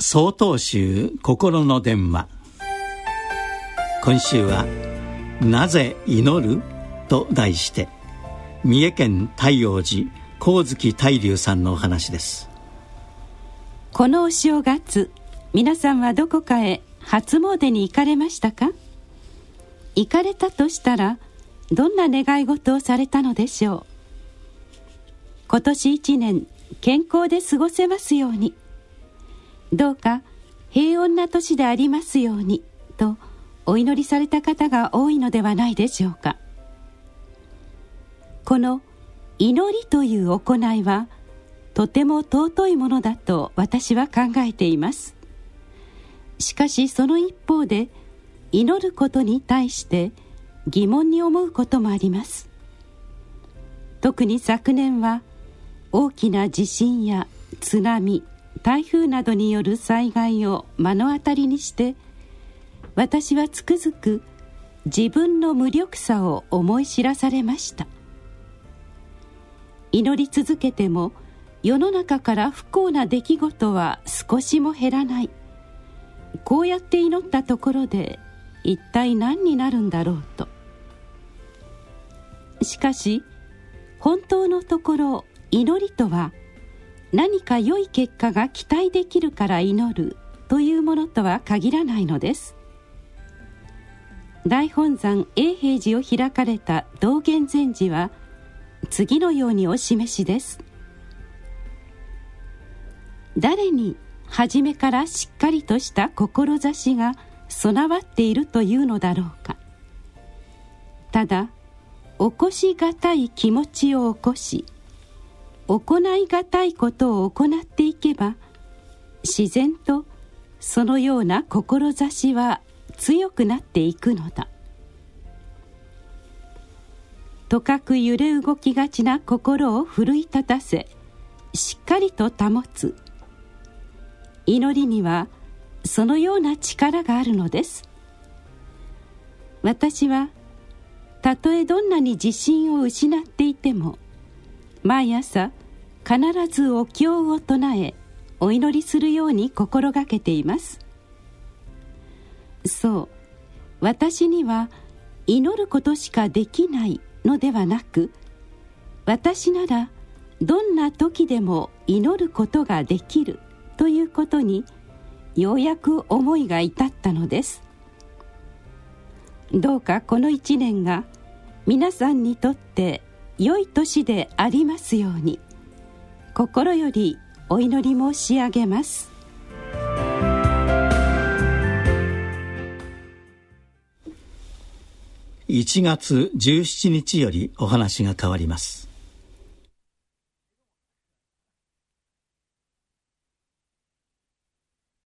総統集心の電話。今週は「なぜ祈る?」と題して三重県太陽寺光月太龍さんのお話です。このお正月皆さんはどこかへ初詣に行かれましたか？行かれたとしたらどんな願い事をされたのでしょう？今年一年健康で過ごせますように。どうか平穏な年でありますようにとお祈りされた方が多いのではないでしょうか。この祈りという行いはとても尊いものだと私は考えています。しかしその一方で祈ることに対して疑問に思うこともあります。特に昨年は大きな地震や津波台風などによる災害を目の当たりにして私はつくづく自分の無力さを思い知らされました。祈り続けても世の中から不幸な出来事は少しも減らない。こうやって祈ったところで一体何になるんだろうと。しかし本当のところ祈りとは何か良い結果が期待できるから祈るというものとは限らないのです。大本山永平寺を開かれた道元禅師は次のようにお示しです。誰に初めからしっかりとした志が備わっているというのだろうか。ただ起こしがたい気持ちを起こし行いがたいことを行っていけば自然とそのような志は強くなっていくのだ。とかく揺れ動きがちな心を奮い立たせしっかりと保つ。祈りにはそのような力があるのです。私はたとえどんなに自信を失っていても毎朝必ずお経を唱えお祈りするように心がけています。そう私には祈ることしかできないのではなく私ならどんな時でも祈ることができるということにようやく思いが至ったのです。どうかこの一年が皆さんにとって良い年でありますように。心よりお祈り申し上げます。1月17日よりお話が変わります。